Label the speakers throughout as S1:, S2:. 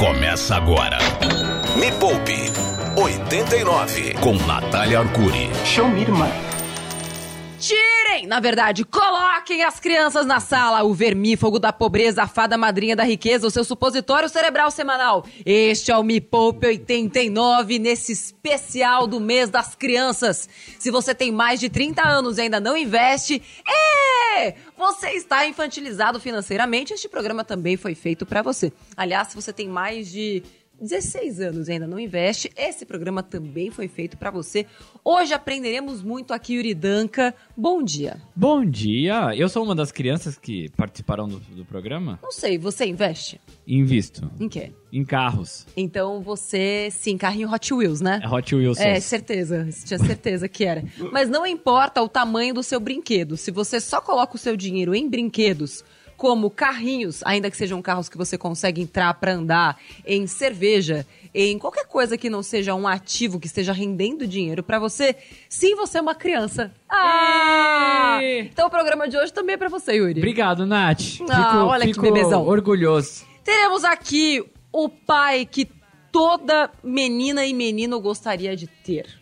S1: Começa agora. Me Poupe 89 com Natália Arcuri.
S2: Show me, irmã.
S3: Tirem, na verdade, coloquem as crianças na sala. O vermífugo da pobreza, a fada madrinha da riqueza, o seu supositório cerebral semanal. Este é o Me Poupe 89, nesse especial do mês das crianças. Se você tem mais de 30 anos e ainda não investe, é! Você está infantilizado financeiramente. Este programa também foi feito para você. Aliás, se você tem mais de 16 anos e ainda não investe, esse programa também foi feito para você. Hoje aprenderemos muito aqui, Yuri Danca. Bom dia.
S4: Bom dia, eu sou uma das crianças que participaram do, do programa.
S3: Não sei, você investe?
S4: Invisto
S3: Em quê?
S4: em carros.
S3: Então você sim, carrinho Hot Wheels, né?
S4: É Hot Wheels.
S3: É, certeza. Tinha certeza que era. Mas não importa o tamanho do seu brinquedo. Se você só coloca o seu dinheiro em brinquedos, como carrinhos, ainda que sejam carros que você consegue entrar para andar, em cerveja, em qualquer coisa que não seja um ativo que esteja rendendo dinheiro para você, sim, você é uma criança. Ah! Então o programa de hoje também é para você, Yuri.
S4: Obrigado, Nath.
S3: Ah, olha que
S4: fico
S3: bebezão.
S4: orgulhoso.
S3: Teremos aqui o pai que toda menina e menino gostaria de ter.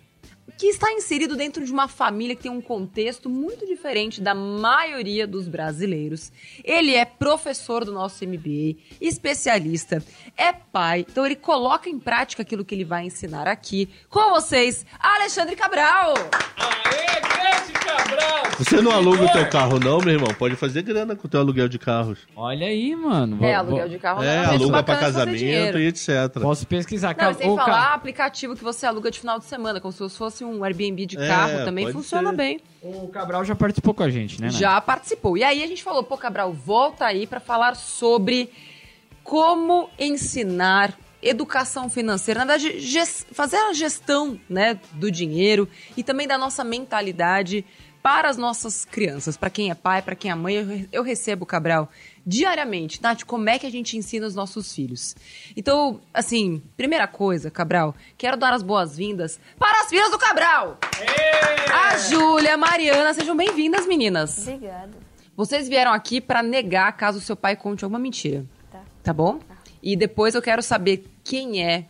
S3: Que está inserido dentro de uma família que tem um contexto muito diferente da maioria dos brasileiros. Ele é professor do nosso MBA, especialista, é pai, então ele coloca em prática aquilo que ele vai ensinar aqui. Com vocês, Alexandre Cabral!
S4: Aê, grande Cabral!
S5: Você não aluga o teu carro, não, meu irmão? Pode fazer grana com o teu aluguel de carros.
S4: Olha aí, mano.
S3: É, aluguel de carro
S5: É,
S3: não jeito
S5: aluga
S3: fazer
S5: casamento e etc.
S4: Posso pesquisar.
S3: Não, e sem
S4: o
S3: falar aplicativo que você aluga de final de semana, como se fosse um Airbnb de
S5: É,
S3: carro, também
S5: pode
S3: funciona
S5: ser.
S3: bem.
S4: O Cabral já participou com a gente, né, Nath?
S3: Já participou. E aí a gente falou, pô, Cabral, volta aí para falar sobre como ensinar educação financeira, na verdade, fazer a gestão, né, do dinheiro e também da nossa mentalidade para as nossas crianças, para quem é pai, para quem é mãe. Eu, re- eu recebo, Cabral, diariamente. Nath, como é que a gente ensina os nossos filhos? Então, assim, primeira coisa, Cabral, quero dar as boas-vindas para as filhas do Cabral! A Júlia, a Mariana, sejam bem-vindas, meninas.
S6: Obrigada.
S3: Vocês vieram aqui pra negar caso seu pai conte alguma mentira.
S6: Tá.
S3: Tá bom? E depois eu quero saber quem é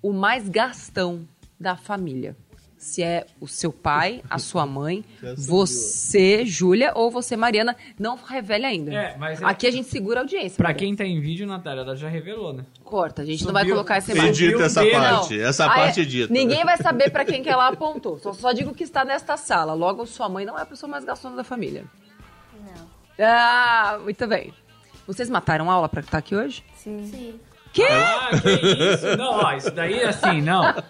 S3: o mais gastão da família. Se é o seu pai, a sua mãe, você, Júlia, ou você, Mariana. Não revele ainda.
S4: É, mas é-
S3: Aqui a gente segura a audiência.
S4: Pra quem tá em vídeo, Natália, ela já revelou, né?
S3: Corta, a gente não
S4: Subiu-
S3: vai colocar essa imagem.
S5: Edita essa parte.
S3: Não.
S5: Essa
S3: Aí,
S5: parte edita.
S3: Ninguém vai saber pra quem que ela apontou. Só, só digo que está nesta sala. Logo, sua mãe não é a pessoa mais gastona da família.
S6: Não.
S3: Ah, muito bem. Vocês mataram aula pra estar aqui hoje?
S6: Sim. Sim.
S3: Que?
S4: Ah, que isso? Não, ó, isso daí, assim, não.
S5: Ela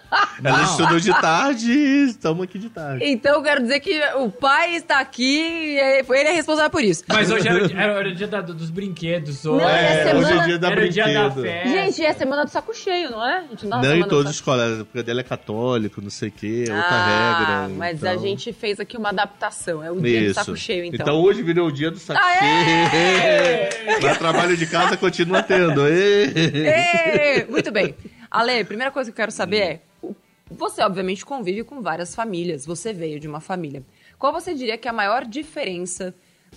S4: Não.
S5: estudou de tarde e estamos aqui de tarde.
S3: Então eu quero dizer que o pai está aqui e ele é responsável por isso.
S4: Mas hoje era, o dia- era o dia da- dos brinquedos. Hoje.
S3: Não, é
S5: É,
S3: semana-
S5: hoje é dia da
S4: era o dia da
S5: brinquedo.
S4: festa.
S3: Gente, é semana do saco cheio, não é?
S5: Não
S3: semana
S5: em
S3: do
S5: todas as escolas, porque dela é católico, não sei o quê, outra
S3: ah,
S5: regra.
S3: Mas
S5: então...
S3: a gente fez aqui uma adaptação. É o dia do
S5: Isso.
S3: saco cheio, então.
S5: Então hoje virou o dia do saco
S3: Aê!
S5: cheio. Mas trabalho de casa continua tendo. Ê!
S3: Ê, Muito bem. Ale, primeira coisa que eu quero saber é: você, obviamente, convive com várias famílias. Você veio de uma família. Qual você diria que é a maior diferença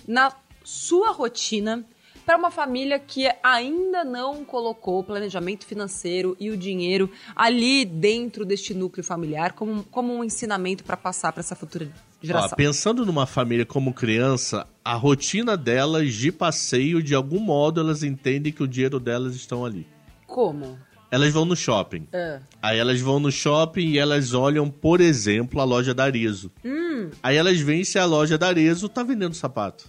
S3: na sua rotina para uma família que ainda não colocou o planejamento financeiro e o dinheiro ali dentro deste núcleo familiar como, como um ensinamento para passar para essa futura
S5: Ó,
S3: geração?
S5: pensando numa família como criança, a rotina delas de passeio, de algum modo, elas entendem que o dinheiro delas estão ali.
S3: Como?
S5: Elas vão no shopping.
S3: Ah.
S5: Aí elas vão no shopping e elas olham, por exemplo, a loja da Arezzo.
S3: Hum.
S5: Aí elas veem se a loja da Arezzo tá vendendo sapato.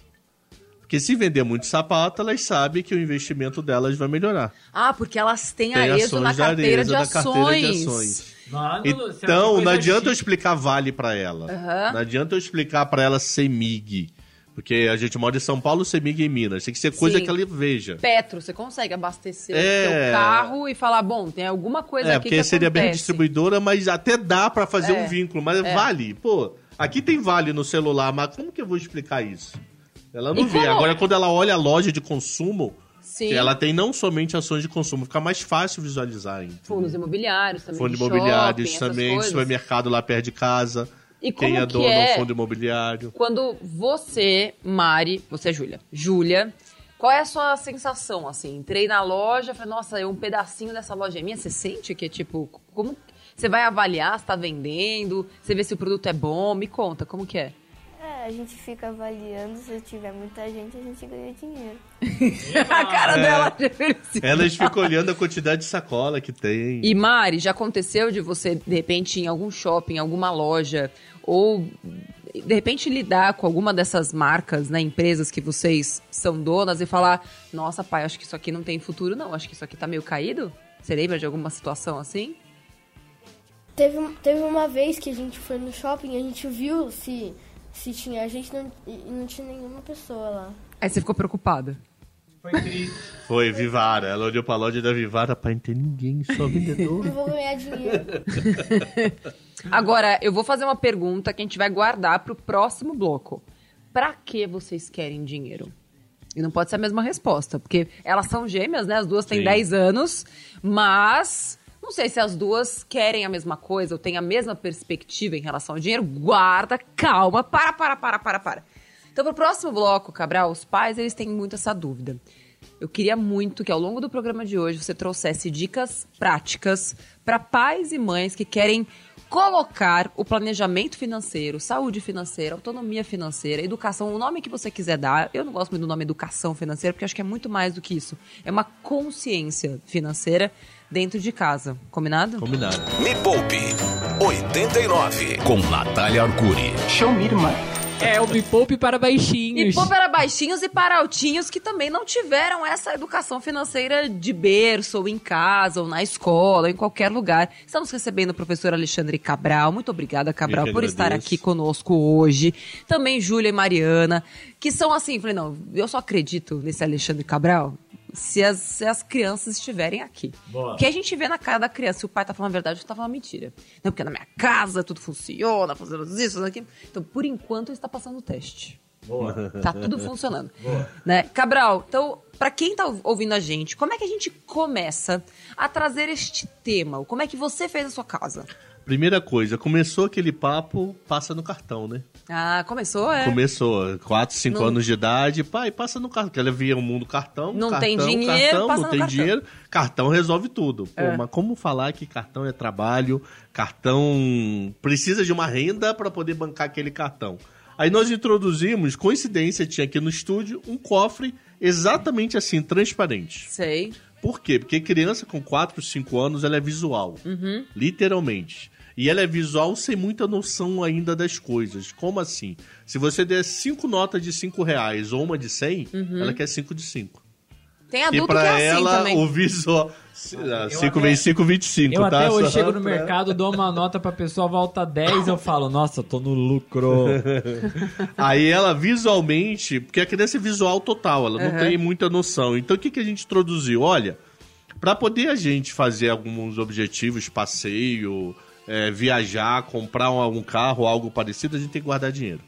S5: Porque se vender muito sapato, elas sabem que o investimento delas vai melhorar.
S3: Ah, porque elas têm
S5: Tem
S3: a ESO na carteira,
S5: Arezzo,
S3: de ações.
S5: carteira de ações.
S4: Mano,
S5: Então, não adianta eu
S4: chique.
S5: explicar vale pra ela.
S3: Aham.
S5: Não adianta eu explicar pra ela CEMIG. Porque a gente mora em São Paulo, CEMIG em Minas. Tem que ser coisa
S3: Sim.
S5: que ela veja.
S3: Petro, você consegue abastecer
S5: É.
S3: o seu carro e falar, bom, tem alguma coisa
S5: É,
S3: aqui
S5: porque
S3: que
S5: seria bem
S3: acontece.
S5: distribuidora, mas até dá pra fazer
S3: É.
S5: um vínculo. Mas
S3: É.
S5: vale, pô. Aqui tem vale no celular, mas como que eu vou explicar isso? Ela não
S3: E
S5: vê.
S3: como-
S5: Agora, quando ela olha a loja de consumo,
S3: Sim,
S5: ela tem não somente ações de consumo, fica mais fácil visualizar. hein?
S3: fundos imobiliários também,
S5: Fundo
S3: de
S5: imobiliários
S3: shopping,
S5: também, supermercado lá perto de casa.
S3: E
S5: Quem
S3: como
S5: é
S3: que
S5: dono
S3: é
S5: do fundo imobiliário.
S3: quando você, Mari, você é Júlia, Júlia, Qual é a sua sensação, assim? Entrei na loja, falei, nossa, um pedacinho dessa loja é minha. Você sente que é tipo, como você vai avaliar se tá vendendo, você vê se o produto é bom? Me conta, como que é?
S2: A gente fica avaliando, se tiver muita gente, a gente ganha dinheiro.
S3: a cara
S5: É.
S3: dela de felicidade.
S5: Elas ficam olhando a quantidade de sacola que tem.
S3: E Mari, já aconteceu de você, de repente, em algum shopping, alguma loja, ou de repente lidar com alguma dessas marcas, né, empresas que vocês são donas e falar: Nossa, pai, acho que isso aqui não tem futuro, não, acho que isso aqui tá meio caído? Você lembra de alguma situação assim?
S2: Teve, teve uma vez que a gente foi no shopping e a gente viu se, se tinha gente não, não tinha nenhuma pessoa lá.
S3: Aí você ficou preocupada.
S5: Foi, Vivara. Ela olhou pra loja da Vivara pra não ter ninguém, só vendedor.
S2: Não vou ganhar dinheiro.
S3: Agora, eu vou fazer uma pergunta que a gente vai guardar pro próximo bloco. Pra que vocês querem dinheiro? E não pode ser a mesma resposta, porque elas são gêmeas, né? As duas têm
S5: Sim.
S3: 10 anos, mas não sei se as duas querem a mesma coisa ou têm a mesma perspectiva em relação ao dinheiro. Guarda, calma, para, para, para, para, para. Então, pro próximo bloco, Cabral, os pais, eles têm muito essa dúvida. Eu queria muito que ao longo do programa de hoje você trouxesse dicas práticas para pais e mães que querem colocar o planejamento financeiro, saúde financeira, autonomia financeira, educação, o nome que você quiser dar. Eu não gosto muito do nome educação financeira, porque acho que é muito mais do que isso. É uma consciência financeira dentro de casa. Combinado?
S5: Combinado.
S1: Me Poupe 89 com Natália Arcuri.
S4: É o Me Poupe para
S3: E
S4: baixinhos.
S3: pô para baixinhos e para altinhos que também não tiveram essa educação financeira de berço, ou em casa, ou na escola, ou em qualquer lugar. Estamos recebendo o professor Alexandre Cabral. Muito obrigada, Cabral, por estar aqui conosco hoje. Também Júlia e Mariana, que são assim, falei, não, eu só acredito nesse Alexandre Cabral se as, se as crianças estiverem aqui.
S4: Boa.
S3: Porque a gente vê na cara da criança se o pai tá falando a verdade ou tá falando mentira. Não, porque na minha casa tudo funciona, fazendo isso, fazendo aquilo. Então, por enquanto, ele está passando o teste.
S4: Boa.
S3: Tá tudo funcionando. Né? Cabral, então, pra quem tá ouvindo a gente, como é que a gente começa a trazer este tema? Como é que você fez a sua casa?
S5: Primeira coisa, começou aquele papo, passa no cartão, né?
S3: Ah, começou, é?
S5: Começou, 4, 5
S3: Não-
S5: anos de idade, pai, passa no cartão. Porque ela via o mundo cartão,
S3: Não
S5: cartão,
S3: tem dinheiro,
S5: cartão, não tem
S3: cartão.
S5: dinheiro, cartão resolve tudo. Pô,
S3: É.
S5: mas como falar que cartão é trabalho, cartão precisa de uma renda para poder bancar aquele cartão? Aí nós introduzimos, coincidência, tinha aqui no estúdio um cofre exatamente assim, transparente.
S3: Sei.
S5: Por quê? Porque criança com 4, 5 anos, ela é visual.
S3: Uhum.
S5: Literalmente. E ela é visual sem muita noção ainda das coisas. Como assim? Se você der cinco notas de 5 reais ou uma de 100, ela quer 5 de 5.
S3: Tem
S5: E
S3: Uhum. adulto que
S5: pra
S3: é assim
S5: ela,
S3: também.
S5: o visual... 5
S4: até-
S5: vezes 5, 25,
S4: Eu
S5: tá?
S4: até hoje
S5: Só
S4: chego no
S5: pra-
S4: mercado, dou uma nota pra pessoa, volta 10, eu falo, nossa, tô no lucro.
S5: Aí ela visualmente, porque a criança é visual total, ela não
S3: Uhum.
S5: tem muita noção. Então o que, que a gente introduziu? Olha, para poder a gente fazer alguns objetivos, passeio, é, viajar, comprar um, um carro, algo parecido, a gente tem que guardar dinheiro.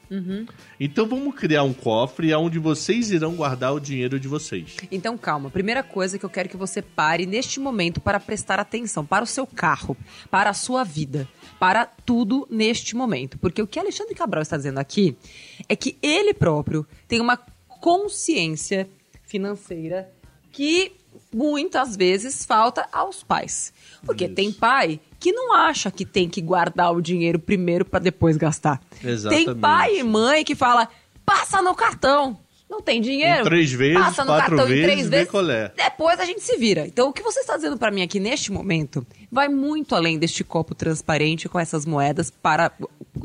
S5: Então vamos criar um cofre onde vocês irão guardar o dinheiro de vocês.
S3: Então, calma. Primeira coisa que eu quero que você pare neste momento para prestar atenção para o seu carro, para a sua vida, para tudo neste momento. Porque o que Alexandre Cabral está dizendo aqui é que ele próprio tem uma consciência financeira que muitas vezes falta aos pais. Porque
S5: Isso.
S3: tem pai que não acha que tem que guardar o dinheiro primeiro para depois gastar. Tem
S5: Exatamente.
S3: pai e mãe que fala: passa no cartão. Não tem dinheiro.
S5: Em três vezes,
S3: passa no
S5: quatro
S3: cartão em
S5: vezes,
S3: três
S5: vê
S3: vezes.
S5: é.
S3: Depois a gente se vira. Então, o que você está dizendo para mim aqui neste momento vai muito além deste copo transparente com essas moedas para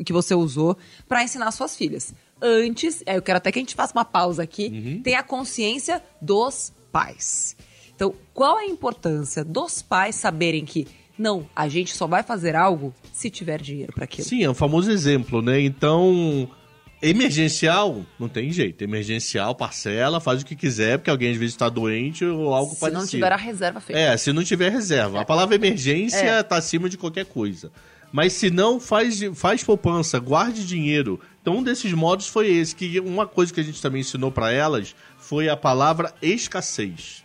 S3: que você usou para ensinar suas filhas. Antes, é, eu quero até que a gente faça uma pausa aqui,
S5: Uhum.
S3: tem a consciência dos pais. Então, qual é a importância dos pais saberem que não, a gente só vai fazer algo se tiver dinheiro para aquilo?
S5: Sim, é um famoso exemplo, né? Então, emergencial, não tem jeito. Emergencial, parcela, faz o que quiser, porque alguém às vezes está doente ou algo
S3: se
S5: parecido.
S3: não tiver a reserva feita.
S5: É, se não tiver reserva. A palavra emergência
S3: É.
S5: tá acima de qualquer coisa. Mas se não, faz, faz poupança, guarde dinheiro. Então um desses modos foi esse, que uma coisa que a gente também ensinou para elas foi a palavra escassez.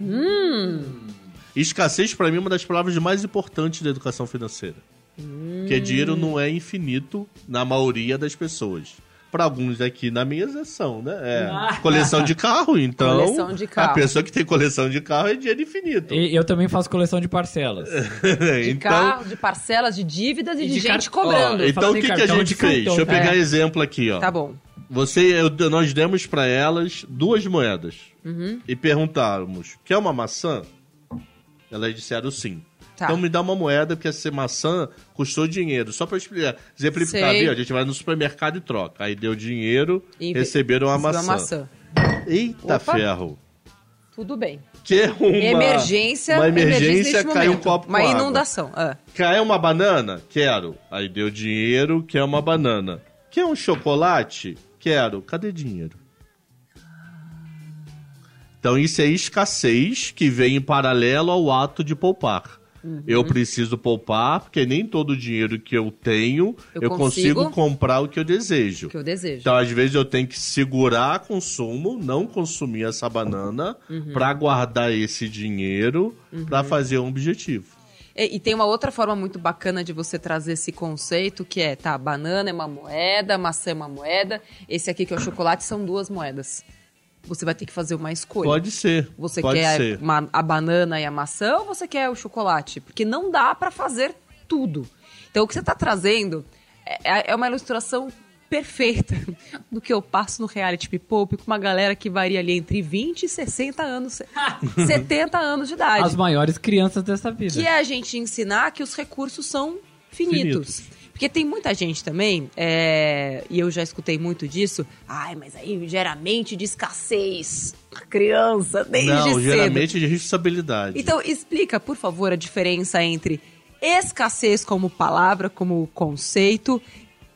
S5: Escassez para mim é uma das palavras mais importantes da educação financeira. Porque dinheiro não é infinito na maioria das pessoas. Para alguns aqui na mesa são, né? É, coleção de carro, então.
S3: Coleção de carro.
S5: A pessoa que tem coleção de carro é dinheiro infinito.
S4: E eu também faço coleção de parcelas.
S3: De
S5: então,
S3: carro, de parcelas, de dívidas e,
S4: E
S3: de,
S4: de
S3: gente
S4: car-
S5: ó,
S3: cobrando.
S5: então o que, que a gente
S4: de
S5: fez?
S4: cartão,
S5: Deixa eu pegar
S3: é.
S5: exemplo aqui, ó.
S3: Tá bom.
S5: Você, eu- nós demos para elas duas moedas
S3: Uhum.
S5: e perguntamos: quer uma maçã? Elas disseram sim.
S3: Tá.
S5: Então me dá uma moeda, porque essa maçã custou dinheiro. Só para explicar, exemplificar,
S3: Sei.
S5: viu? A gente vai no supermercado e troca. Aí deu dinheiro,
S3: E
S5: receberam uma
S3: recebeu
S5: maçã.
S3: a maçã.
S5: Eita
S3: Opa.
S5: ferro.
S3: Tudo bem.
S5: Quer uma
S3: emergência.
S5: Uma emergência,
S3: neste
S5: caiu um copo
S3: Uma inundação. Ah.
S5: Quer uma banana? Quero. Aí deu dinheiro, quer uma banana. Quer um chocolate? Quero. Cadê dinheiro? Então isso é escassez que vem em paralelo ao ato de poupar.
S3: Uhum.
S5: Eu preciso poupar porque nem todo o dinheiro que eu tenho
S3: Eu
S5: eu, consigo...
S3: consigo
S5: comprar o que eu desejo.
S3: que eu desejo.
S5: Então, às vezes, eu tenho que segurar consumo, não consumir essa banana,
S3: Uhum.
S5: pra guardar esse dinheiro pra fazer um objetivo.
S3: E, e tem uma outra forma muito bacana de você trazer esse conceito, que é, tá, banana é uma moeda, maçã é uma moeda, esse aqui que é o chocolate são duas moedas. Você vai ter que fazer uma escolha.
S5: Pode ser.
S3: Você
S5: pode
S3: quer
S5: ser.
S3: uma- a banana e a maçã ou você quer o chocolate? Porque não dá pra fazer tudo. Então o que você tá trazendo é, é uma ilustração perfeita do que eu passo no reality me poupe com uma galera que varia ali entre 20 e 60 anos, 70 anos de idade.
S4: As maiores crianças dessa vida.
S3: Que é a gente ensinar que os recursos são finitos. Porque tem muita gente também, é, e eu já escutei muito disso, ai, mas aí gera mente de escassez. A criança, desde
S5: Não,
S3: cedo.
S5: geralmente de responsabilidade.
S3: Então, explica, por favor, a diferença entre escassez como palavra, como conceito,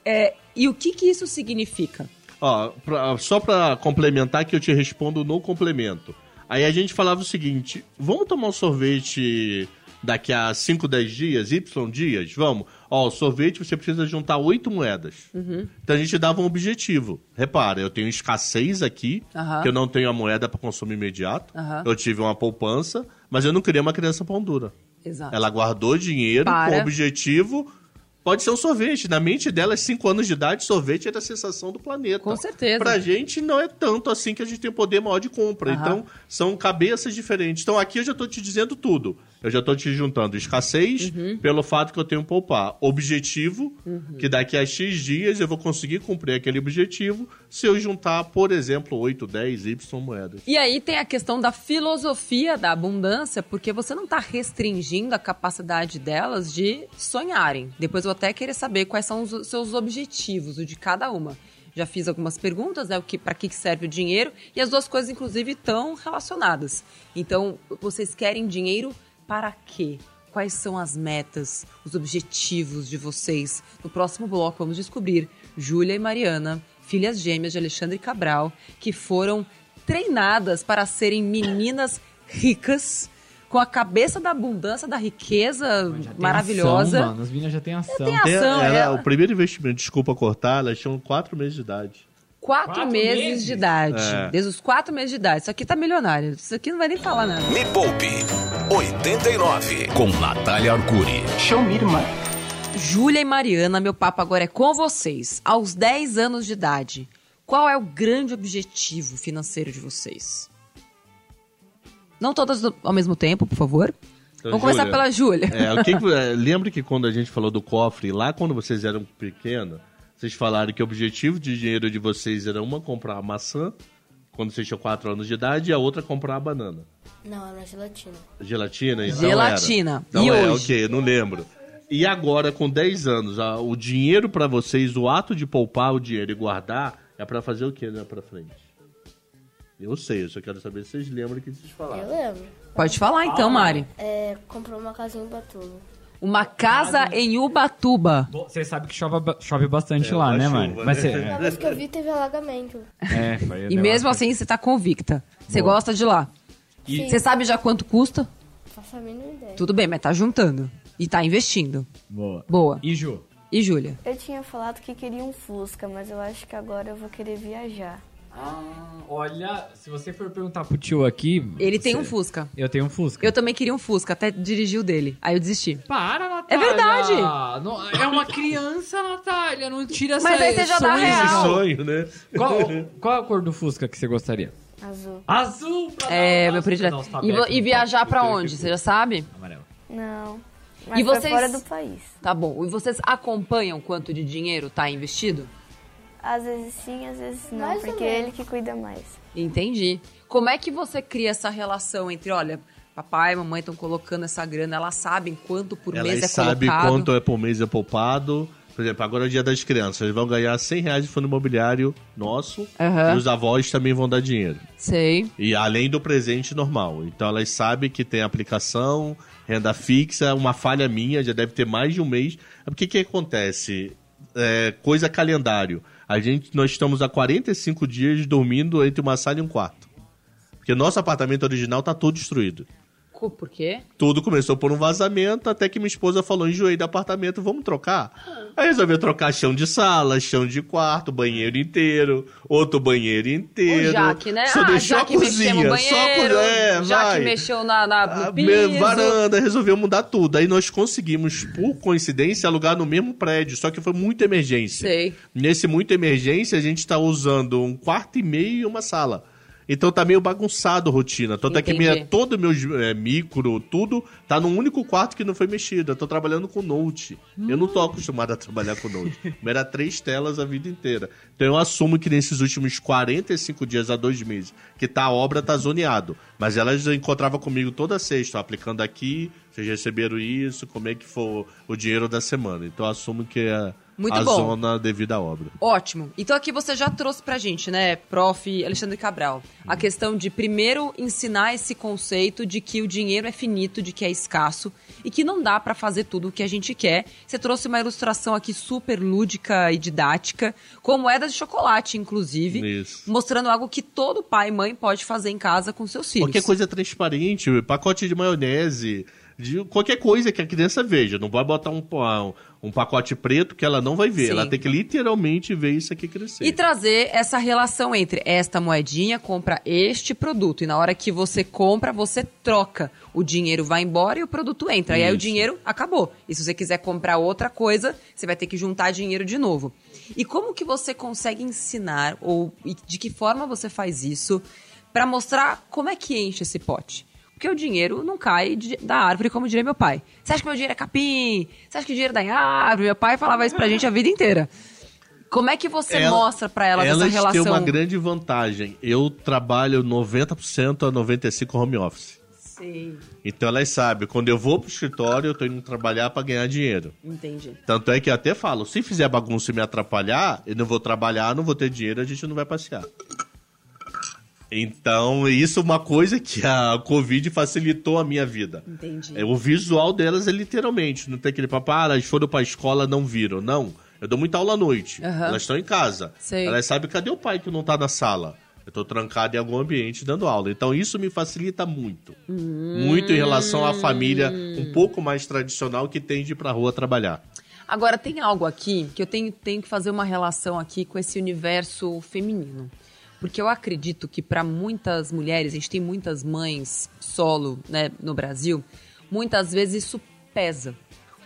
S3: é, e o que, que isso significa.
S5: Ó, pra- só pra complementar que eu te respondo no complemento. Aí a gente falava o seguinte: vamos tomar um sorvete daqui a 5, 10 dias, Y dias? Vamos. Ó, o sorvete você precisa juntar oito moedas.
S3: Uhum.
S5: Então a gente dava um objetivo. Repara, eu tenho escassez aqui,
S3: Aham.
S5: que eu não tenho a moeda para consumo imediato.
S3: Aham.
S5: Eu tive uma poupança, mas eu não queria uma criança pão dura.
S3: Exato.
S5: Ela guardou dinheiro
S3: Para.
S5: com o objetivo. Pode ser um sorvete. Na mente dela, 5 anos de idade, sorvete era a sensação do planeta.
S3: Com certeza.
S5: Pra gente, não é tanto assim que a gente tem poder maior de compra.
S3: Aham.
S5: Então, são cabeças diferentes. Então, aqui eu já tô te dizendo tudo. Eu já tô te juntando escassez
S3: Uhum.
S5: pelo fato que eu tenho que poupar. Objetivo,
S3: Uhum.
S5: que daqui a X dias eu vou conseguir cumprir aquele objetivo se eu juntar, por exemplo, 8, 10, Y moedas.
S3: E aí tem a questão da filosofia da abundância, porque você não está restringindo a capacidade delas de sonharem. Depois eu vou até querer saber quais são os seus objetivos, o de cada uma. Já fiz algumas perguntas, né? O que, para que serve o dinheiro? E as duas coisas, inclusive, estão relacionadas. Então, vocês querem dinheiro para quê? Quais são as metas, os objetivos de vocês? No próximo bloco, vamos descobrir Júlia e Mariana, filhas gêmeas de Alexandre Cabral, que foram treinadas para serem meninas ricas, com a cabeça da abundância, da riqueza
S4: Já
S3: maravilhosa.
S4: Ação, mano. As meninas já têm ação.
S3: tenho
S5: Tem-
S3: ação,
S5: era
S3: ela-
S5: O primeiro investimento, desculpa cortar, elas tinham 4 meses de idade.
S3: Quatro,
S4: Quatro
S3: meses,
S4: meses?
S3: de idade.
S5: É.
S3: Desde os quatro meses de idade. Isso aqui tá milionário. Isso aqui não vai nem falar nada.
S1: Me Poupe 89 com Natália Arcuri.
S3: Júlia e Mariana, meu papo agora é com vocês. Aos 10 anos de idade, qual é o grande objetivo financeiro de vocês? Não todas ao mesmo tempo, por favor.
S5: Então,
S3: Vamos começar pela Júlia.
S5: É, que- é, lembra que quando a gente falou do cofre, lá quando vocês eram pequenos, vocês falaram que o objetivo de dinheiro de vocês era uma comprar a maçã, quando vocês tinham 4 anos de idade, e a outra comprar a banana.
S2: Não, era gelatina.
S5: Gelatina? Então
S3: Gelatina.
S5: Era. Então
S3: E
S5: é,
S3: hoje?
S5: ok, não lembro. E agora, com 10 anos, o dinheiro pra vocês, o ato de poupar o dinheiro e guardar, é pra fazer o que né, pra frente? Eu sei, eu só quero saber se vocês lembram o que vocês
S2: Eu
S5: falaram.
S2: lembro.
S3: Pode falar então, Mari.
S2: É, comprou uma casinha em Batuba.
S3: Uma casa em Ubatuba.
S4: Você sabe que chove, chove bastante
S5: É,
S4: lá, né,
S5: chuva,
S4: Mari?
S5: né?
S4: Mas você,
S2: Na vez que eu vi, teve alagamento.
S4: é, foi-
S3: E mesmo assim, você tá convicta. Você gosta de lá.
S2: Sim.
S3: Você sabe já quanto custa?
S2: Faço a mínima ideia.
S3: Tudo bem, mas tá juntando. E tá investindo.
S4: Boa.
S3: Boa.
S4: E Ju?
S3: E Júlia?
S6: Eu tinha falado que queria um Fusca, mas eu acho que agora eu vou querer viajar.
S4: Ah, olha, se você for perguntar pro tio aqui...
S3: Ele tem
S4: você-
S3: um Fusca.
S4: Eu tenho um Fusca.
S3: Eu também queria um Fusca, até dirigi o dele. Aí eu desisti.
S4: Para,
S3: É verdade.
S4: Não- é uma criança, Natália. Não tira essa
S3: Mas aí você já dá
S4: sonho.
S3: real.
S5: Esse sonho, né?
S4: Qual, qual é a cor do Fusca que você gostaria?
S6: Azul.
S4: Azul! Pra
S3: É, meu predileto.
S4: uns
S3: E, e viajar
S4: papo.
S3: pra onde? Você já sabe?
S4: Amarelo.
S6: Não. Mas
S3: E vocês-
S6: fora do país.
S3: Tá bom. E vocês acompanham quanto de dinheiro tá investido?
S6: Às vezes sim, às vezes não,
S2: Mais
S6: porque é ele que cuida mais.
S3: Entendi. Como é que você cria essa relação entre, olha, papai e mamãe estão colocando essa grana, elas sabem quanto por mês
S5: Elas
S3: é
S5: sabem
S3: colocado?
S5: quanto é por mês é poupado. Por exemplo, agora é o dia das crianças. Eles vão ganhar 100 reais de fundo imobiliário nosso.
S3: Aham.
S5: E os avós também vão dar dinheiro.
S3: Sei.
S5: E além do presente normal. Então elas sabem que tem aplicação, renda fixa, uma falha minha, já deve ter mais de um mês. O que que acontece? É, coisa calendário. A gente, nós estamos há 45 dias dormindo entre uma sala e um quarto. Porque nosso apartamento original tá todo destruído.
S3: Por quê?
S5: Tudo começou por um vazamento, até que minha esposa falou: enjoei do apartamento, vamos trocar? Aí resolveu trocar chão de sala, chão de quarto, banheiro inteiro, outro banheiro inteiro.
S3: O Jaque, né?
S5: Só
S3: ah,
S5: deixou
S3: já
S5: a
S3: mexeu no
S5: cozinha, só cozinha. É,
S3: já
S5: vai.
S3: que mexeu na, na, no
S5: A
S3: piso.
S5: varanda, resolveu mudar tudo. Aí nós conseguimos, por coincidência, alugar no mesmo prédio, só que foi muita emergência.
S3: Sei.
S5: Nesse muita emergência, a gente está usando um quarto e meio e uma sala. Então tá meio bagunçado a rotina. Tanto é que
S3: Entendi.
S5: minha, todo meus é, micro, tudo, tá num único quarto que não foi mexido. Eu tô trabalhando com Note. Eu não tô acostumado a trabalhar com Note. Era três telas a vida inteira. Então eu assumo que nesses últimos 45 dias a dois meses, que tá a obra tá zoneado. Mas elas encontravam comigo toda sexta, ó, aplicando aqui, vocês receberam isso, como é que foi o dinheiro da semana. Então eu assumo que é
S3: Muito
S5: a
S3: bom.
S5: zona devido à obra.
S3: Ótimo. Então aqui você já trouxe pra gente, né, prof. Alexandre Cabral, a questão de primeiro ensinar esse conceito de que o dinheiro é finito, de que é escasso e que não dá pra fazer tudo o que a gente quer. Você trouxe uma ilustração aqui super lúdica e didática, com moedas de chocolate, inclusive,
S5: Isso.
S3: mostrando algo que todo pai e mãe pode fazer em casa com seus filhos.
S5: Qualquer coisa transparente, pacote de maionese, de qualquer coisa que a criança veja. Não vai botar um, um, pacote preto que ela não vai ver.
S3: Sim.
S5: Ela tem que literalmente ver isso aqui crescer.
S3: E trazer essa relação entre esta moedinha compra este produto. E na hora que você compra, você troca. O dinheiro vai embora e o produto entra. E aí o
S5: Isso.
S3: dinheiro acabou. E se você quiser comprar outra coisa, você vai ter que juntar dinheiro de novo. E como que você consegue ensinar, ou de que forma você faz isso, para mostrar como é que enche esse pote? Porque o dinheiro não cai de- da árvore, como diria meu pai. Você acha que meu dinheiro é capim? Você acha que o dinheiro dá em árvore? Meu pai falava isso pra gente a vida inteira. Como é que você
S5: Ela-
S3: mostra pra elas, essa relação?
S5: têm uma grande vantagem. Eu trabalho 90% a 95% home office.
S3: Sim,
S5: Então elas sabem, quando eu vou pro escritório, eu tô indo trabalhar para ganhar dinheiro.
S3: entendi.
S5: Tanto é que eu até falo, se fizer bagunça e me atrapalhar, eu não vou trabalhar, não vou ter dinheiro, a gente não vai passear. Então, isso é uma coisa que a Covid facilitou a minha vida.
S3: Entendi.
S5: É, o visual delas é literalmente, não tem aquele papo, ah, elas foram pra escola, não viram. Não, eu dou muita aula à noite.
S3: Aham.
S5: Elas estão em casa.
S3: Sei.
S5: Elas sabem, cadê o pai que não tá na sala? Eu tô trancado em algum ambiente dando aula. Então, isso me facilita muito. Muito em relação à família um pouco mais tradicional que tem de ir pra rua trabalhar.
S3: Agora, tem algo aqui que eu tenho, tenho que fazer uma relação aqui com esse universo feminino. Porque eu acredito que para muitas mulheres, a gente tem muitas mães solo né, no Brasil, muitas vezes isso pesa.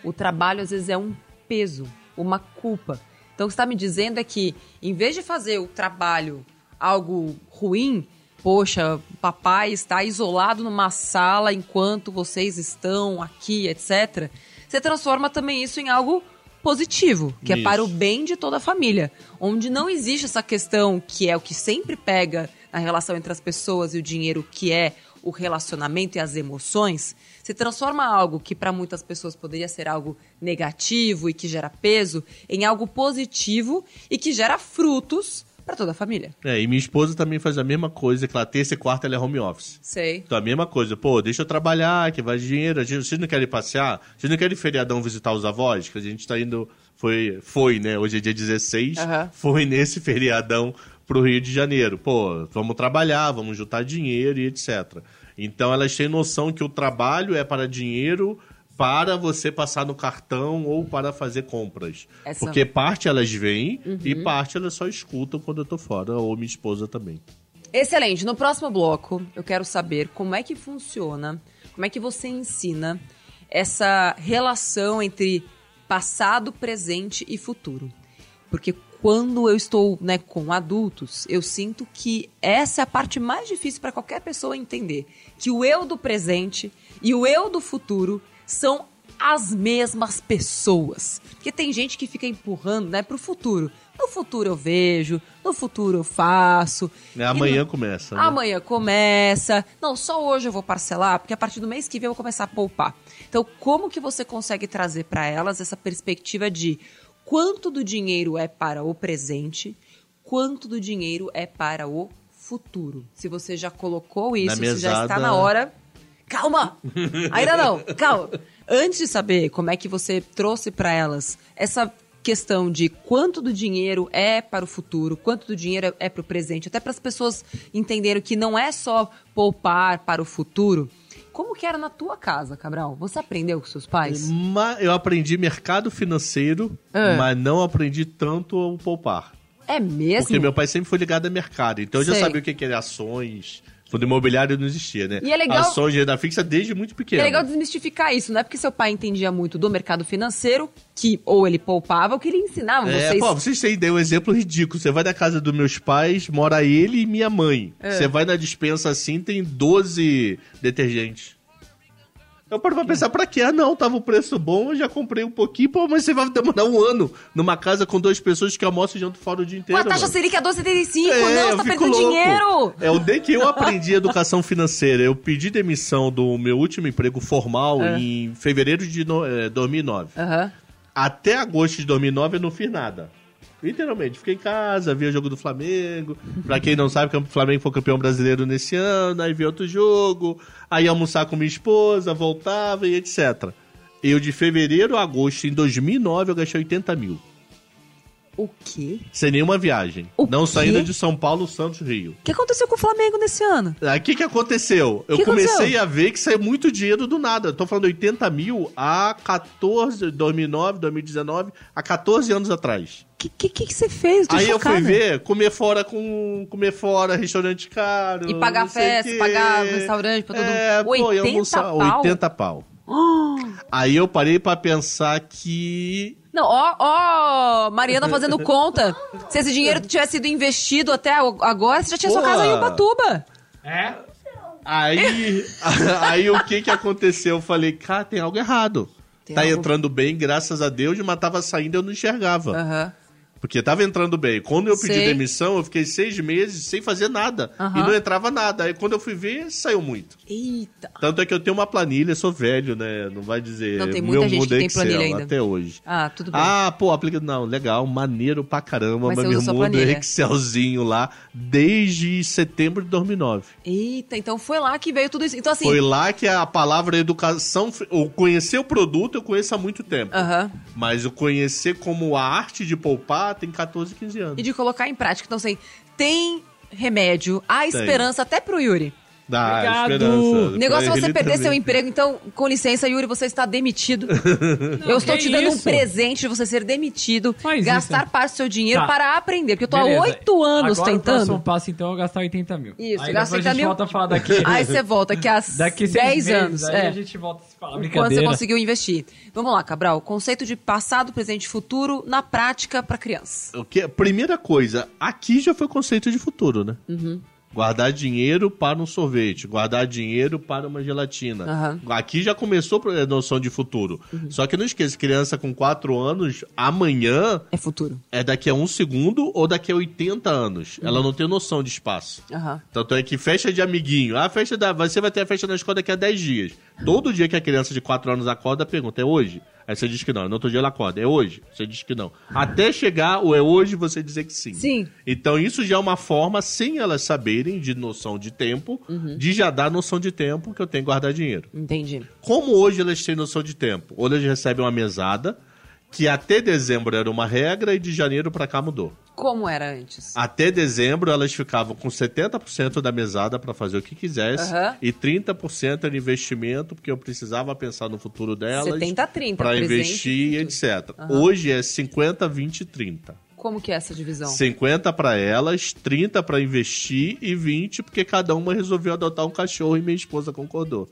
S3: O trabalho às vezes é um peso, uma culpa. Então o que está me dizendo é que, em vez de fazer o trabalho algo ruim, poxa, papai está isolado numa sala enquanto vocês estão aqui, etc. Você transforma também isso em algo positivo, que é
S5: Isso.
S3: para o bem de toda a família, onde não existe essa questão que é o que sempre pega na relação entre as pessoas e o dinheiro, que é o relacionamento e as emoções, se transforma algo que para muitas pessoas poderia ser algo negativo e que gera peso em algo positivo e que gera frutos para toda a família.
S5: É, e minha esposa também faz a mesma coisa, que ela terça e quarta ela é home office.
S3: Sei.
S5: Então a mesma coisa, pô, deixa eu trabalhar, que vai dinheiro. Vocês não querem passear? Vocês não querem feriadão visitar os avós? Que a gente tá indo. Foi, foi né? Hoje é dia 16.
S3: Aham.
S5: Foi nesse feriadão pro Rio de Janeiro. Pô, vamos trabalhar, vamos juntar dinheiro e etc. Então elas têm noção que o trabalho é para dinheiro para você passar no cartão ou para fazer compras.
S3: Essa-
S5: Porque parte elas veem e parte elas só escutam quando eu tô fora, ou minha esposa também.
S3: Excelente. No próximo bloco, eu quero saber como é que funciona, como é que você ensina essa relação entre passado, presente e futuro. Porque quando eu estou né, com adultos, eu sinto que essa é a parte mais difícil para qualquer pessoa entender. Que o eu do presente e o eu do futuro são as mesmas pessoas. Porque tem gente que fica empurrando né, para o futuro. No futuro eu vejo, no futuro eu faço.
S5: É, amanhã
S3: no-
S5: começa. Né?
S3: Amanhã começa. Não, só hoje eu vou parcelar, porque a partir do mês que vem eu vou começar a poupar. Então, como que você consegue trazer para elas essa perspectiva de quanto do dinheiro é para o presente, quanto do dinheiro é para o futuro? Se você já colocou isso, se já está na hora. Calma! Ainda não, calma. Antes de saber como é que você trouxe para elas essa questão de quanto do dinheiro é para o futuro, quanto do dinheiro é para o presente, até para as pessoas entenderem que não é só poupar para o futuro. Como que era na tua casa, Cabral? Você aprendeu com seus pais?
S5: Eu aprendi mercado financeiro,
S3: Ah.
S5: mas não aprendi tanto o poupar.
S3: É mesmo?
S5: Porque meu pai sempre foi ligado a mercado. Então eu já
S3: Sei.
S5: sabia o que que era ações. Fundo imobiliário não existia, né?
S3: E é legal-
S5: Ações de renda fixa desde muito pequeno.
S3: É legal desmistificar isso, não é porque seu pai entendia muito do mercado financeiro, que ou ele poupava, ou que ele ensinava
S5: É,
S3: vocês.
S5: pô, vocês têm daí um exemplo ridículo. Você vai na casa dos meus pais, mora ele e minha mãe.
S3: É.
S5: Você vai na dispensa assim, tem 12 detergentes. Eu paro pra pensar, pra quê? Ah, não, tava o preço bom, eu já comprei um pouquinho, pô, mas você vai demorar um ano numa casa com duas pessoas que almoçam e jantam fora o dia inteiro.
S3: a taxa
S5: mano.
S3: Selic é 12,75,
S5: É,
S3: não, você tá perdendo
S5: louco.
S3: dinheiro.
S5: É o dia que eu aprendi educação financeira. Eu pedi demissão do meu último emprego formal
S3: É.
S5: em fevereiro de no, eh, 2009.
S3: Aham.
S5: Até agosto de 2009 eu não fiz nada. Literalmente, fiquei em casa, vi o jogo do Flamengo. Pra quem não sabe, o Flamengo foi campeão brasileiro nesse ano, aí vi outro jogo, aí almoçar com minha esposa, voltava e etc. Eu, de fevereiro a agosto, em 2009, eu gastei 80 mil.
S3: O quê?
S5: Sem nenhuma viagem.
S3: O
S5: não
S3: quê?
S5: saindo de São Paulo, Santos, Rio.
S3: O que aconteceu com o Flamengo nesse ano?
S5: O que, que aconteceu? Eu
S3: Que
S5: comecei
S3: aconteceu?
S5: a ver que saiu muito dinheiro do nada. Eu tô falando 80 mil há 14, 2009, 2019, há 14 anos atrás.
S3: O que, que, que que você fez? Tô
S5: Aí eu
S3: chocada.
S5: fui ver, comer fora com. comer fora, restaurante caro.
S3: E pagar festa, pagar restaurante pra todo mundo.
S5: É, pô, ia
S3: 80
S5: almoçar.
S3: pau?
S5: 80 pau. Aí eu parei pra pensar que.
S3: Não, ó, ó, Mariana fazendo conta. Se esse dinheiro tivesse sido investido até agora, você já tinha sua casa em Ubatuba.
S4: É?
S5: Aí. aí o que que aconteceu? Eu falei, cara, tem algo errado.
S3: Tem
S5: tá
S3: algo-
S5: entrando bem, graças a Deus, mas tava saindo e eu não enxergava.
S3: Aham.
S5: Porque tava entrando bem. Quando eu pedi
S3: Sei.
S5: demissão, eu fiquei seis meses sem fazer nada.
S3: Aham.
S5: E não entrava nada. Aí quando eu fui ver, saiu muito.
S3: Eita.
S5: Tanto é que eu tenho uma planilha, sou velho, né? Não vai dizer.
S3: Não, tem
S5: meu
S3: muita gente
S5: mundo
S3: que tem
S5: Excel,
S3: planilha ainda.
S5: Até hoje.
S3: Ah, tudo bem.
S5: Ah, pô, aplica. Não, legal, maneiro pra caramba.
S3: Mas
S5: Mas, meu mundo é. Excelzinho lá desde setembro de 2009.
S3: Eita, então foi lá que veio tudo isso. Então assim...
S5: Foi lá que a palavra educação. O conhecer o produto eu conheço há muito tempo.
S3: Aham.
S5: Mas o conhecer como a arte de poupar tem 14, 15 anos.
S3: E de colocar em prática. Então assim, tem remédio, há
S5: Tem.
S3: esperança até pro Yuri.
S5: Dá
S4: Obrigado.
S5: esperança.
S3: O negócio é você perder
S5: também.
S3: seu emprego. Então, com licença, Yuri, você está demitido. eu estou
S4: que
S3: te dando um
S4: isso?
S3: presente de você ser demitido,
S4: Faz
S3: gastar
S4: isso.
S3: parte do seu dinheiro
S4: Tá.
S3: para aprender. Porque eu tô há oito anos
S4: Agora O
S3: tentando.
S4: próximo passo, então, é eu gastar 80 mil.
S3: Isso,
S4: aí
S3: gasta
S4: depois
S3: 80
S4: a gente
S3: mil.
S4: volta a falar daqui.
S3: Aí você volta aqui há
S4: Daqui seis
S3: 10
S4: meses,
S3: anos.
S4: Aí
S3: é.
S4: a gente volta a se falar.
S3: Quanto você conseguiu investir. Vamos lá, Cabral. Conceito de passado, presente e futuro na prática para criança.
S5: O que, primeira coisa, aqui já foi conceito de futuro, né?
S3: Uhum.
S5: Guardar dinheiro para um sorvete, guardar dinheiro para uma gelatina.
S3: Uhum.
S5: Aqui já começou a noção de futuro. Só que não esqueça, criança com 4 anos, amanhã
S3: É futuro.
S5: é daqui a um segundo ou daqui a 80 anos. Ela não tem noção de espaço.
S3: Aham.
S5: Tanto é que festa de amiguinho. Ah, festa da. Você vai ter a festa na escola daqui a 10 dias. Todo dia que a criança de 4 anos acorda, pergunta: é hoje? Aí você diz que não. No outro dia ela acorda: é hoje? Você diz que não. Até chegar o é hoje, você dizer que sim.
S3: Sim.
S5: Então isso já é uma forma, sem elas saberem, de noção de tempo,
S3: Uhum.
S5: de já dar noção de tempo que eu tenho que guardar dinheiro.
S3: Entendi.
S5: Como hoje elas têm noção de tempo? Hoje elas recebem uma mesada, que até dezembro era uma regra e de janeiro pra cá mudou.
S3: Como era antes?
S5: Até dezembro elas ficavam com 70% da mesada para fazer o que quisesse
S3: Aham.
S5: e 30% era investimento, porque eu precisava pensar no futuro delas.
S3: 70 a 30,
S5: Para investir
S3: e
S5: etc. Hoje é 50, 20, 30.
S3: Como que é essa divisão?
S5: 50 para elas, 30 para investir e 20 porque cada uma resolveu adotar um cachorro e minha esposa concordou.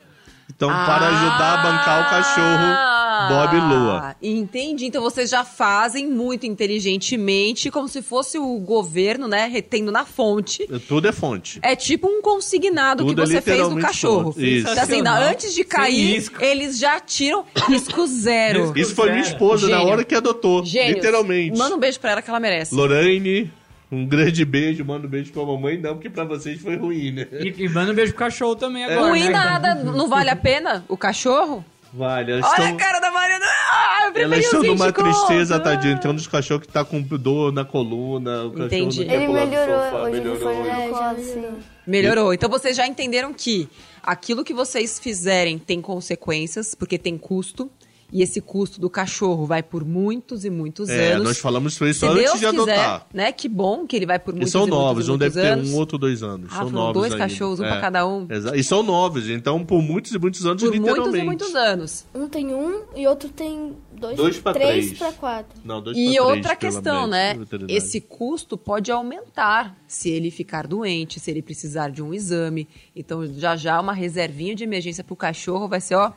S5: Então, para ajudar a bancar o cachorro Bob Lua.
S3: Entendi. Então vocês já fazem muito inteligentemente, como se fosse o governo, né, retendo na fonte.
S5: Tudo é fonte.
S3: É tipo um consignado
S5: Tudo
S3: que
S5: é
S3: você fez do cachorro.
S5: fonte. Isso.
S3: Então, assim, antes de cair,
S4: risco.
S3: eles já tiram risco zero.
S5: Isso foi minha
S4: Zero.
S5: esposa na hora que adotou.
S3: Gênios.
S5: Literalmente.
S3: Manda um beijo pra ela que ela merece.
S5: Lorraine, um grande beijo. Manda um beijo pra mamãe, não, porque pra vocês foi ruim, né?
S4: E, e manda um beijo pro cachorro também agora.
S3: Ruim
S4: né?
S3: nada, não vale a pena o cachorro?
S5: Vale,
S3: Olha
S5: estão...
S3: a cara da Mariana. Ah, eu preferi
S5: Elas estão
S3: os 20
S5: numa tristeza, tadinho. Tem um dos cachorros que tá com dor na coluna. O cachorro
S3: Entendi.
S6: Ele melhorou,
S5: sofá,
S6: hoje ele foi no
S5: melhorou.
S2: É, melhorou.
S3: Melhorou. Então vocês já entenderam que aquilo que vocês fizerem tem consequências, porque tem custo. E esse custo do cachorro vai por muitos e muitos
S5: É,
S3: anos.
S5: nós falamos isso
S3: Se
S5: antes
S3: Deus
S5: de
S3: quiser,
S5: adotar.
S3: né? Que bom que ele vai por
S5: E
S3: muitos
S5: são
S3: e muitos
S5: novos,
S3: e
S5: um
S3: muitos
S5: deve ter
S3: anos.
S5: um outro dois anos.
S3: Ah,
S5: são
S3: foram
S5: novos
S3: dois
S5: ainda.
S3: cachorros, um
S5: É.
S3: pra cada um.
S5: Exa- E são novos, então por muitos e muitos anos,
S3: Por
S5: literalmente.
S3: muitos e muitos anos.
S2: Um tem um e outro tem dois,
S5: Dois pra
S2: três,
S5: três.
S2: pra quatro.
S5: Não, dois
S3: E
S5: pra três,
S3: outra
S5: pela
S3: questão, né? Esse custo pode aumentar se ele ficar doente, se ele precisar de um exame. Então, já já uma reservinha de emergência pro cachorro vai ser, ó,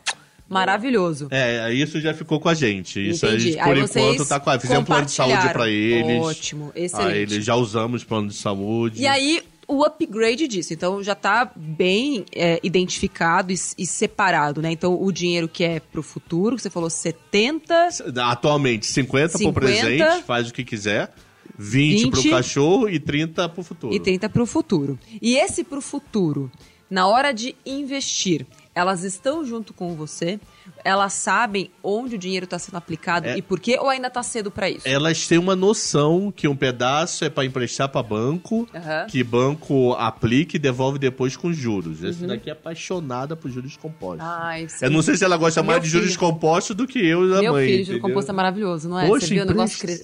S3: maravilhoso.
S5: É, isso já ficou com a gente. Isso a gente, por
S3: Aí
S5: enquanto, tá com a. Fizemos plano de saúde pra
S3: compartilharam.
S5: eles.
S3: Ótimo,
S5: Aí
S3: excelente.
S5: eles já usamos plano de saúde.
S3: E aí, o upgrade disso. Então, já tá bem é, identificado e, e separado, né? Então, o dinheiro que é pro futuro, que você falou 70...
S5: Atualmente, 50,
S3: 50,
S5: pro presente, faz o que quiser. 20,
S3: 20
S5: pro cachorro e 30 pro futuro.
S3: E 30 para o futuro. E esse para o futuro, na hora de investir, elas estão junto com você? Elas sabem onde o dinheiro está sendo aplicado
S5: É.
S3: e por quê? Ou ainda está cedo para isso?
S5: Elas têm uma noção que um pedaço é para emprestar para banco,
S3: Aham.
S5: que banco aplica e devolve depois com juros.
S3: Uhum.
S5: Essa daqui é apaixonada por juros compostos.
S3: Ai, sim.
S5: Eu não sei se ela gosta
S3: Meu
S5: mais de juros
S3: filho.
S5: compostos do que eu e a
S3: Meu
S5: mãe.
S3: filho, juro
S5: entendeu?
S3: composto é maravilhoso, não é?
S5: Poxa,
S3: Você viu o negócio, cre-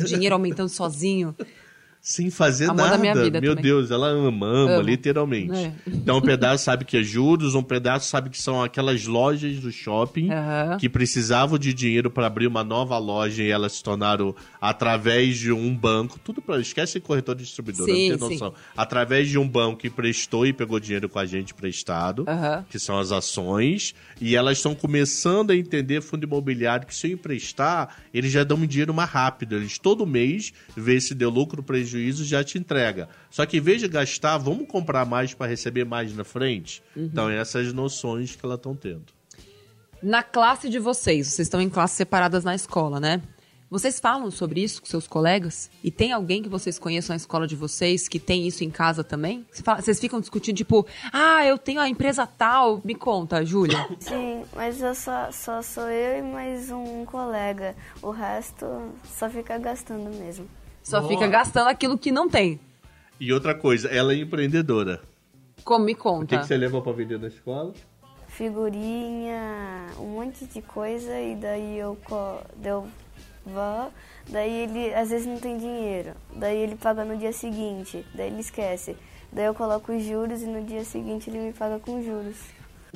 S3: o dinheiro aumentando sozinho?
S5: Sem fazer
S3: Amor
S5: nada. Meu
S3: também.
S5: Deus, ela ama, ama,
S3: Amo.
S5: literalmente.
S3: É.
S5: Então um pedaço sabe que é juros, um pedaço sabe que são aquelas lojas do shopping
S3: Aham.
S5: que precisavam de dinheiro para abrir uma nova loja e elas se tornaram através de um banco, tudo para esquece corretor e distribuidor,
S3: Sim,
S5: não tem
S3: sim.
S5: noção. Através de um banco que prestou e pegou dinheiro com a gente prestado,
S3: Aham.
S5: que são as ações, e elas estão começando a entender fundo imobiliário que se eu emprestar, eles já dão um dinheiro mais rápido. Eles todo mês vê se deu lucro ou prejuízo, já te entrega. Só que em vez de gastar, vamos comprar mais para receber mais na frente?
S3: Uhum.
S5: Então, essas noções que elas estão tendo.
S3: Na classe de vocês, vocês estão em classes separadas na escola, né? Vocês falam sobre isso com seus colegas? E tem alguém que vocês conheçam na escola de vocês que tem isso em casa também? Vocês ficam discutindo, tipo, ah, eu tenho a empresa tal. Me conta, Júlia.
S6: Sim, mas eu só, só sou eu e mais um colega. O resto só fica gastando mesmo.
S3: Só fica gastando aquilo que não tem.
S5: E outra coisa, ela é empreendedora.
S3: Como me
S5: O que,
S3: conta?
S5: que você leva para vender na escola?
S6: Figurinha, um monte de coisa e daí eu, co- eu vou, daí ele às vezes não tem dinheiro, daí ele paga no dia seguinte, daí ele esquece. Daí eu coloco os juros e no dia seguinte ele me paga com juros.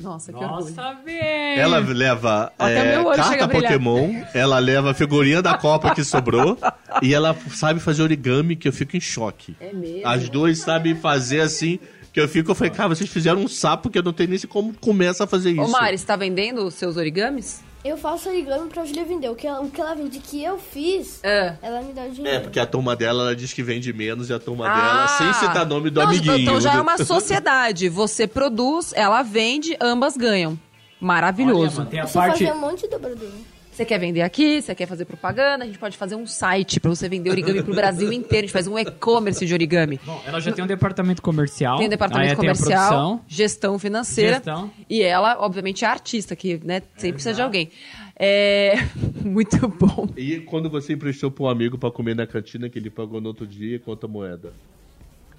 S3: Nossa, que orgulho.
S4: Nossa, bem.
S5: Ela leva é, carta. Pokémon, ela leva a figurinha da Copa que sobrou e ela sabe fazer origami que eu fico em choque.
S3: É mesmo?
S5: As duas sabem fazer assim, que eu fico, eu falei, cara, vocês fizeram um sapo que eu não tenho nem como começa a fazer isso.
S3: Ô, Mari, você tá vendendo os seus origamis?
S2: Eu faço origami pra Julia vender. O que ela, o que ela vende que eu fiz,
S3: É.
S2: ela me dá o
S5: É,
S2: dinheiro.
S5: porque a turma dela, ela diz que vende menos e a turma
S3: Ah.
S5: dela, sem citar nome do
S3: Não,
S5: amiguinho.
S3: Então já é uma sociedade. Você produz, ela vende, ambas ganham.
S4: Olha,
S3: Maravilhoso.
S4: mano, tem a parte...
S2: fazia um monte de dobradura.
S3: Você quer vender aqui, você quer fazer propaganda, a gente pode fazer um site pra você vender origami pro Brasil inteiro. A gente faz um e-commerce de origami.
S4: Bom, ela já tem um departamento comercial.
S3: Tem um departamento
S4: aí tem a
S3: comercial,
S4: produção.
S3: gestão financeira.
S4: Gestão.
S3: E ela, obviamente, é artista, que né, sempre precisa de alguém. É muito bom.
S5: E quando você emprestou pra um amigo pra comer na cantina que ele pagou no outro dia, quanto a moeda?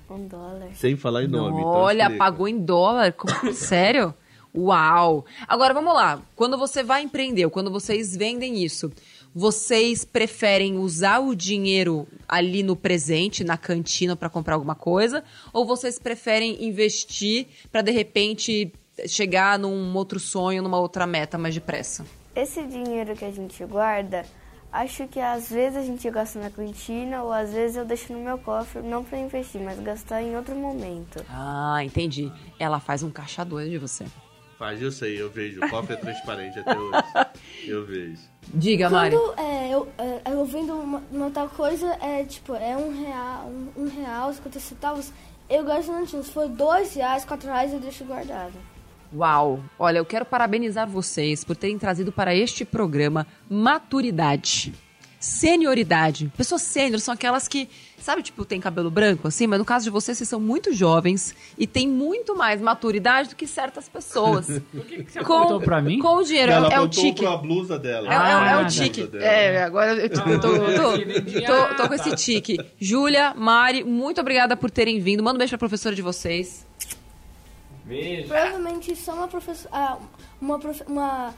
S6: Um dólar.
S5: Sem falar em nome. então
S3: Olha,
S5: explica.
S3: pagou em dólar? Como- Sério? Uau! Agora vamos lá. Quando você vai empreender, ou quando vocês vendem isso, vocês preferem usar o dinheiro ali no presente, na cantina, para comprar alguma coisa? Ou vocês preferem investir para de repente chegar num outro sonho, numa outra meta mais depressa?
S6: Esse dinheiro que a gente guarda, acho que às vezes a gente gasta na cantina ou às vezes eu deixo no meu cofre, não para investir, mas gastar em outro momento.
S3: Ah, entendi. Ela faz um caixa doido de você.
S5: Faz, eu sei, eu vejo. O cofre é transparente até hoje. Eu vejo.
S3: Diga, Mari.
S2: Quando é, eu, é, eu vendo uma, uma tal coisa, é tipo, é um real, um, um real, 50 centavos. Eu gasto não tinha. Se for dois reais, quatro reais, eu deixo guardado.
S3: Uau! Olha, eu quero parabenizar vocês por terem trazido para este programa maturidade, senioridade. Pessoas sênior são aquelas que, sabe, tipo, tem cabelo branco assim, mas no caso de vocês, vocês são muito jovens e têm muito mais maturidade do que certas pessoas.
S4: Por que, que você pra mim?
S3: Com o dinheiro,
S5: Ela
S3: é, é o tique.
S5: pra blusa dela.
S3: É, é- é
S4: Ah,
S3: o
S4: tá.
S3: tique. É, agora eu, tô, eu tô- tô- tô com esse tique. Júlia, Mari, muito obrigada por terem vindo. Manda um beijo pra professora de vocês.
S4: Beijo.
S2: Provavelmente só uma professora. Ah, uma, profe- uma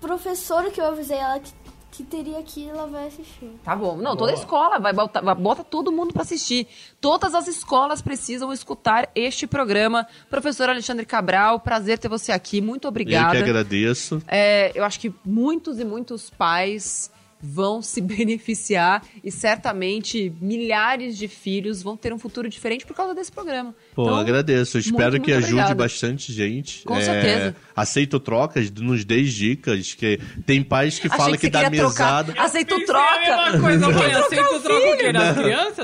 S2: professora que eu avisei ela que, que teria aqui, ela vai assistir.
S3: Tá bom. Não, toda escola vai botar, vai- bota todo mundo pra assistir. Todas as escolas precisam escutar este programa. Professor Alexandre Cabral, prazer ter você aqui. Muito
S5: Eu
S3: obrigada.
S5: que agradeço.
S3: É, eu acho que muitos e muitos pais vão se beneficiar e certamente milhares de filhos vão ter um futuro diferente por causa desse programa.
S5: Pô,
S3: Então,
S5: agradeço. Eu espero
S3: muito,
S5: que
S3: muito
S5: ajude
S3: obrigada.
S5: bastante gente.
S3: Com
S5: É,
S3: certeza.
S5: Aceito trocas, nos dê dicas. que Tem pais que falam
S3: que
S5: que,
S3: você
S5: dá
S3: queria trocar.
S5: mesada.
S3: Aceito
S4: Pensei a
S3: troca.
S4: coisa, mãe. Aceito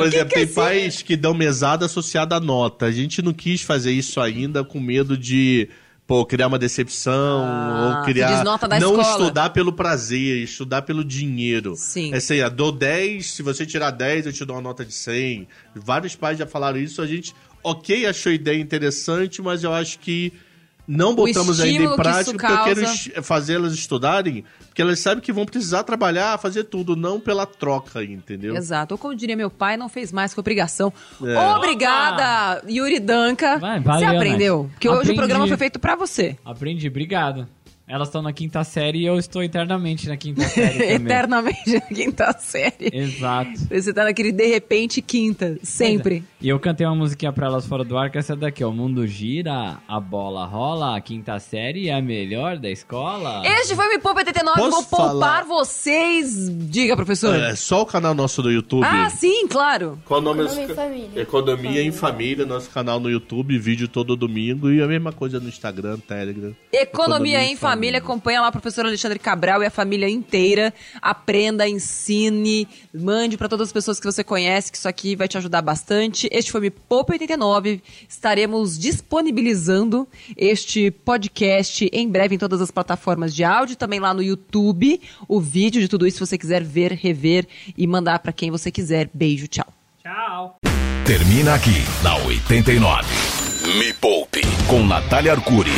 S5: exemplo,
S3: que
S5: tem
S3: é
S5: pais que dão mesada associada à nota. A gente não quis fazer isso ainda com medo de pô, criar uma decepção
S3: Ah,
S5: ou criar não
S3: escola.
S5: estudar pelo prazer, estudar pelo dinheiro.
S3: Sim.
S5: É assim, dou 10, se você tirar 10, eu te dou uma nota de 100. Vários pais já falaram isso, a gente, OK, achou a ideia interessante, mas eu acho que não botamos ainda em
S3: que
S5: prática,
S3: isso
S5: porque eu quero fazer elas estudarem, porque elas sabem que vão precisar trabalhar, fazer tudo, não pela troca, entendeu?
S3: Exato. Ou como diria meu pai, não fez mais que obrigação.
S5: É.
S3: Obrigada, Yuri Danca.
S4: Vai,
S3: você
S4: valeu,
S3: aprendeu?
S4: Nath.
S3: Porque hoje
S4: Aprendi.
S3: o programa foi feito pra você.
S4: Aprendi, obrigado. Elas estão na quinta série e eu estou eternamente na quinta série também.
S3: Eternamente na quinta série.
S4: Exato.
S3: Você tá naquele de repente quinta, sempre.
S4: E eu cantei uma musiquinha pra elas fora do ar, que é essa daqui, ó. O mundo gira, a bola rola, a quinta série é a melhor da escola.
S3: Este foi o Me Poupa 89.
S5: Posso
S3: Vou poupar
S5: falar?
S3: vocês. Diga, professor.
S5: É só o canal nosso do YouTube.
S3: ah, sim, claro.
S5: Qual o nome
S2: Economia em Família.
S5: Economia em Família, nosso canal no YouTube, vídeo todo domingo e a mesma coisa no Instagram, Telegram.
S3: Economia em família. Acompanha lá o professor Alexandre Cabral e a família inteira. Aprenda, ensine, mande para todas as pessoas que você conhece, que isso aqui vai te ajudar bastante. Este foi Me Poupa 89. Estaremos disponibilizando este podcast em breve em todas as plataformas de áudio, também lá no YouTube, o vídeo de tudo isso, se você quiser ver, rever e mandar para quem você quiser. Beijo, tchau.
S4: Tchau.
S1: Termina aqui na 89. Me Poupe com Natália Arcuri.